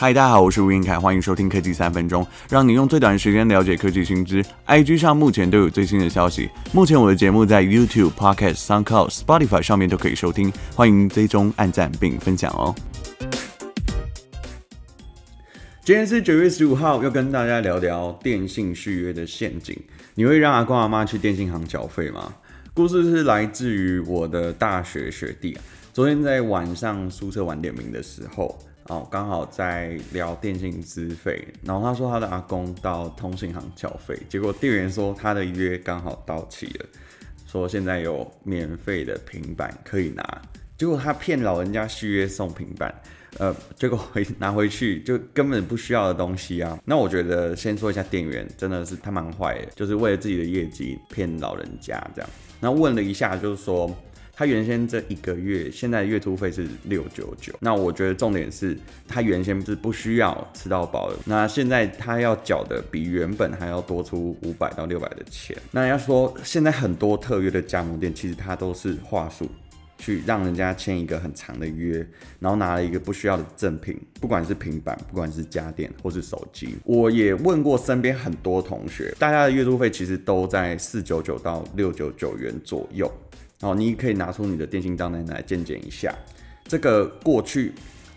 嗨，大家好，我是吴晏恺，欢迎收听科技三分钟，让你用最短的时间了解科技新知。IG 上目前都有最新的消息。目前我的节目在 YouTube、Podcast、SoundCloud、Spotify 上面都可以收听，欢迎追踪、按赞并分享哦。今天是九月十五号，要跟大家聊聊电信续约的陷阱。你会让阿公阿妈去电信行缴费吗？故事是来自于我的大学学弟，昨天在晚上宿舍晚点名的时候。哦，刚好在聊电信资费，然后他说他的阿公到通信行缴费，结果店员说他的约刚好到期了，说现在有免费的平板可以拿，结果他骗老人家续约送平板，呃，结果回拿回去就根本不需要的东西啊。那我觉得先说一下店员真的是他蛮坏的，就是为了自己的业绩骗老人家这样。那问了一下，就是说。他原先这一个月，现在月租费是六九九。那我觉得重点是，他原先是不需要吃到饱的。那现在他要缴的比原本还要多出五百到六百的钱。那要说现在很多特约的加盟店，其实他都是话术，去让人家签一个很长的约，然后拿了一个不需要的赠品，不管是平板，不管是家电或是手机。我也问过身边很多同学，大家的月租费其实都在四九九到六九九元左右。哦，你可以拿出你的电信账单来见见一下。这个过去，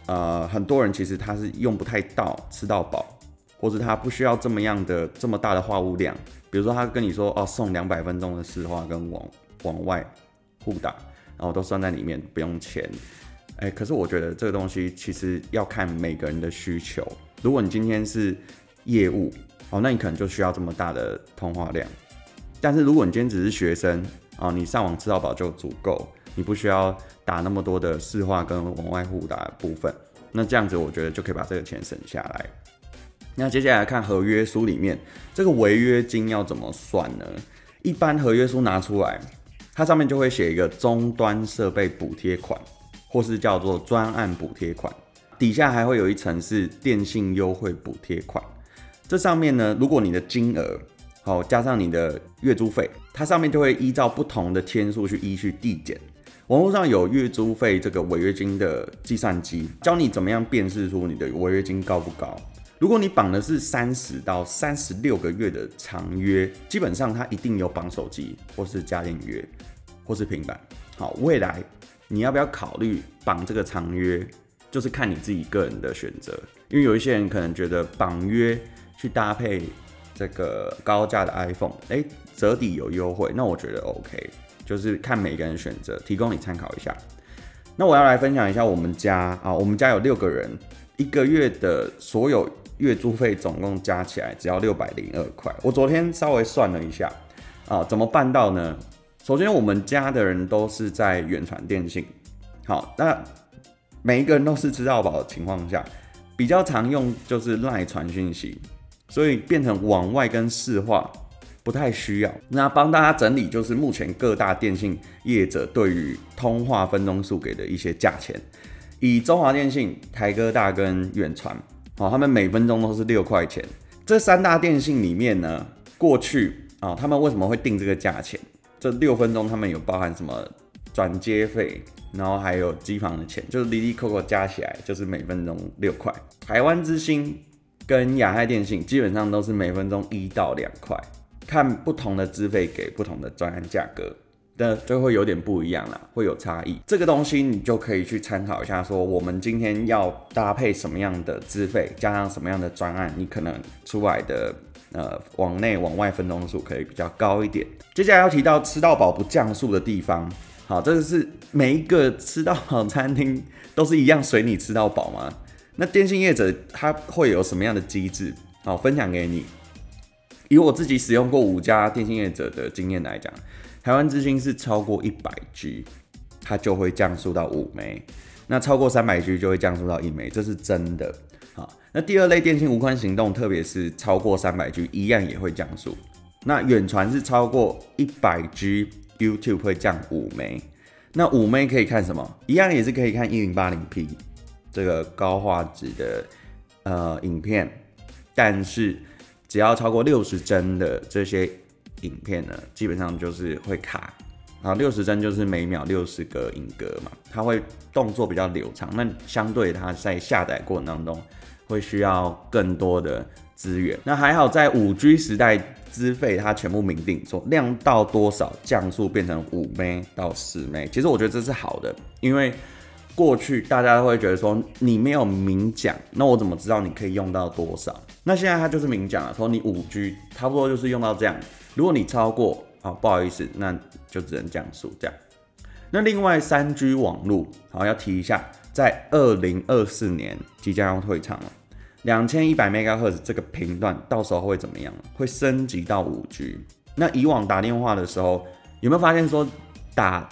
呃，很多人其实他是用不太到吃到饱，或者他不需要这么样的这么大的话务量。比如说他跟你说哦，送两百分钟的市话跟往往外互打，然后都算在里面，不用钱。哎，可是我觉得这个东西其实要看每个人的需求。如果你今天是业务，哦，那你可能就需要这么大的通话量。但是如果你今天只是学生，啊，你上网吃到饱就足够，你不需要打那么多的市话跟往外互打的部分。那这样子，我觉得就可以把这个钱省下来。那接下来看合约书里面这个违约金要怎么算呢？一般合约书拿出来，它上面就会写一个终端设备补贴款，或是叫做专案补贴款，底下还会有一层是电信优惠补贴款。这上面呢，如果你的金额好，加上你的月租费，它上面就会依照不同的天数去依序递减。网络上有月租费这个违约金的计算机，教你怎么样辨识出你的违约金高不高。如果你绑的是三十到三十六个月的长约，基本上它一定有绑手机或是家电约或是平板。好，未来你要不要考虑绑这个长约，就是看你自己个人的选择。因为有一些人可能觉得绑约去搭配。这个高价的 iPhone，哎，折抵有优惠，那我觉得 OK，就是看每个人选择，提供你参考一下。那我要来分享一下我们家啊，我们家有六个人，一个月的所有月租费总共加起来只要六百零二块。我昨天稍微算了一下啊，怎么办到呢？首先，我们家的人都是在远传电信，好，那每一个人都是吃到饱的情况下，比较常用就是赖传讯息。所以变成往外跟市话不太需要。那帮大家整理就是目前各大电信业者对于通话分钟数给的一些价钱。以中华电信、台哥大跟远传，好，他们每分钟都是六块钱。这三大电信里面呢，过去啊，他们为什么会定这个价钱？这六分钟他们有包含什么转接费，然后还有机房的钱，就是哩哩扣扣加起来就是每分钟六块。台湾之星。跟亚太电信基本上都是每分钟一到两块，看不同的资费给不同的专案价格，那就会有点不一样啦，会有差异。这个东西你就可以去参考一下，说我们今天要搭配什么样的资费，加上什么样的专案，你可能出来的呃往内往外分钟数可以比较高一点。接下来要提到吃到饱不降速的地方，好，这个是每一个吃到饱餐厅都是一样随你吃到饱吗？那电信业者他会有什么样的机制？好，分享给你。以我自己使用过五家电信业者的经验来讲，台湾之星是超过一百 G，它就会降速到五枚；那超过三百 G 就会降速到一枚，这是真的。好，那第二类电信无宽行动，特别是超过三百 G，一样也会降速。那远传是超过一百 G，YouTube 会降五枚。那五枚可以看什么？一样也是可以看一零八零 P。这个高画质的呃影片，但是只要超过六十帧的这些影片呢，基本上就是会卡。然后六十帧就是每秒六十个影格嘛，它会动作比较流畅。那相对它在下载过程当中会需要更多的资源。那还好，在五 G 时代，资费它全部明定，说量到多少降速变成五 M 到十 M。其实我觉得这是好的，因为过去大家都会觉得说你没有明讲，那我怎么知道你可以用到多少？那现在它就是明讲了，说你五 G 差不多就是用到这样，如果你超过，啊，不好意思，那就只能降速这样。那另外三 G 网络，好要提一下，在二零二四年即将要退场了。两千一百 MHz 这个频段到时候会怎么样？会升级到五 G。那以往打电话的时候，有没有发现说打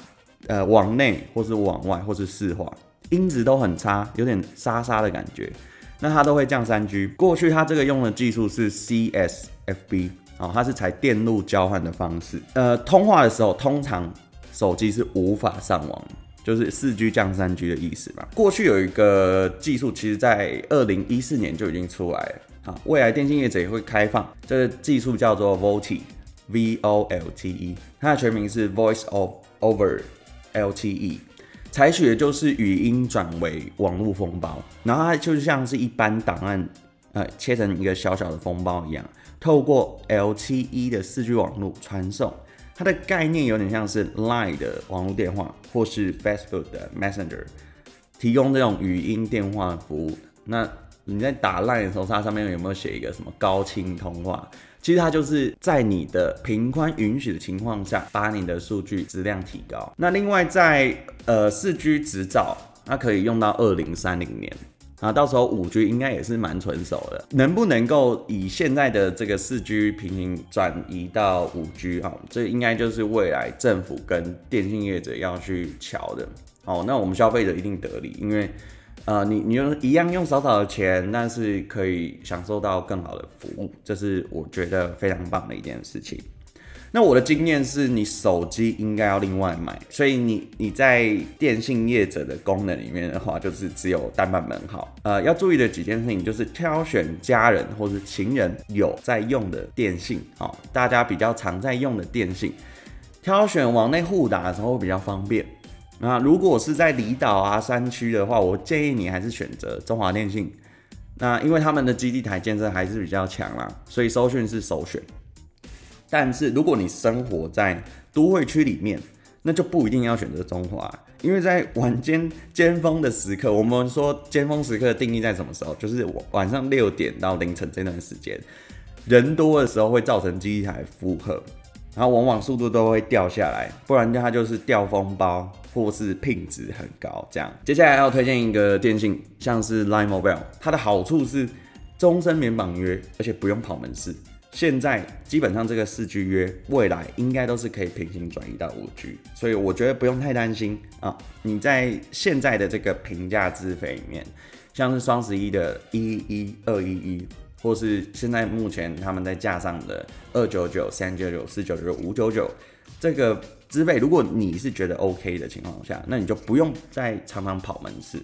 呃往内或是往外或是四化，音质都很差，有点沙沙的感觉？那它都会降三 G。过去它这个用的技术是 CSFB，哦，它是采电路交换的方式。呃，通话的时候通常手机是无法上网。就是四 G 降三 G 的意思嘛。过去有一个技术，其实在二零一四年就已经出来了。好，未来电信业者也会开放这个技术，叫做 VoLTE，V O L T E，它的全名是 Voice over LTE，采取的就是语音转为网络封包，然后它就像是一般档案，呃，切成一个小小的封包一样，透过 LTE 的四 G 网络传送。它的概念有点像是 Line 的网络电话，或是 Facebook 的 Messenger，提供这种语音电话服务。那你在打烂的时候，它上面有没有写一个什么高清通话？其实它就是在你的频宽允许的情况下，把你的数据质量提高。那另外在呃四 G 执照，它可以用到二零三零年。啊，到时候五 G 应该也是蛮成熟的，能不能够以现在的这个四 G 平行转移到五 G 啊？这应该就是未来政府跟电信业者要去乔的。哦，那我们消费者一定得利，因为呃，你你用一样用少少的钱，但是可以享受到更好的服务，这是我觉得非常棒的一件事情。那我的经验是，你手机应该要另外买，所以你你在电信业者的功能里面的话，就是只有单版本好。呃，要注意的几件事情就是挑选家人或是情人有在用的电信，哦，大家比较常在用的电信，挑选往内互打的时候会比较方便。那如果是在离岛啊山区的话，我建议你还是选择中华电信。那因为他们的基地台建设还是比较强啦，所以收讯是首选。但是如果你生活在都会区里面，那就不一定要选择中华，因为在晚间尖峰的时刻，我们说尖峰时刻的定义在什么时候？就是晚上六点到凌晨这段时间，人多的时候会造成机台负荷，然后往往速度都会掉下来，不然它就是掉封包或是品质很高这样。接下来要推荐一个电信，像是 Line Mobile，它的好处是终身免绑约，而且不用跑门市。现在基本上这个四 G 约未来应该都是可以平行转移到五 G，所以我觉得不用太担心啊。你在现在的这个平价资费里面，像是双十一的一一二一一，或是现在目前他们在架上的二九九、三九九、四九九、五九九，这个资费，如果你是觉得 OK 的情况下，那你就不用再常常跑门市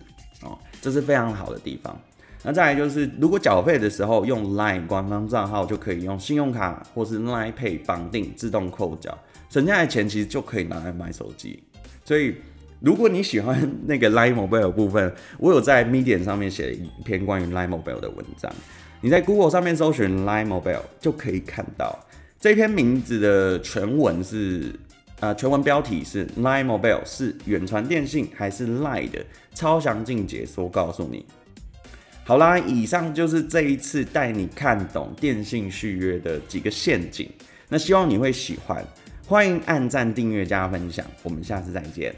哦，这是非常好的地方。那再来就是，如果缴费的时候用 LINE 官方账号，就可以用信用卡或是 LINE Pay 绑定自动扣缴，省下来钱其实就可以拿来买手机。所以，如果你喜欢那个 LINE Mobile 部分，我有在 Medium 上面写一篇关于 LINE Mobile 的文章，你在 Google 上面搜寻 LINE Mobile 就可以看到这篇名字的全文是，呃，全文标题是 LINE Mobile 是远传电信还是 LINE 的超详尽解说，告诉你。好啦，以上就是这一次带你看懂电信续约的几个陷阱。那希望你会喜欢，欢迎按赞、订阅、加分享，我们下次再见。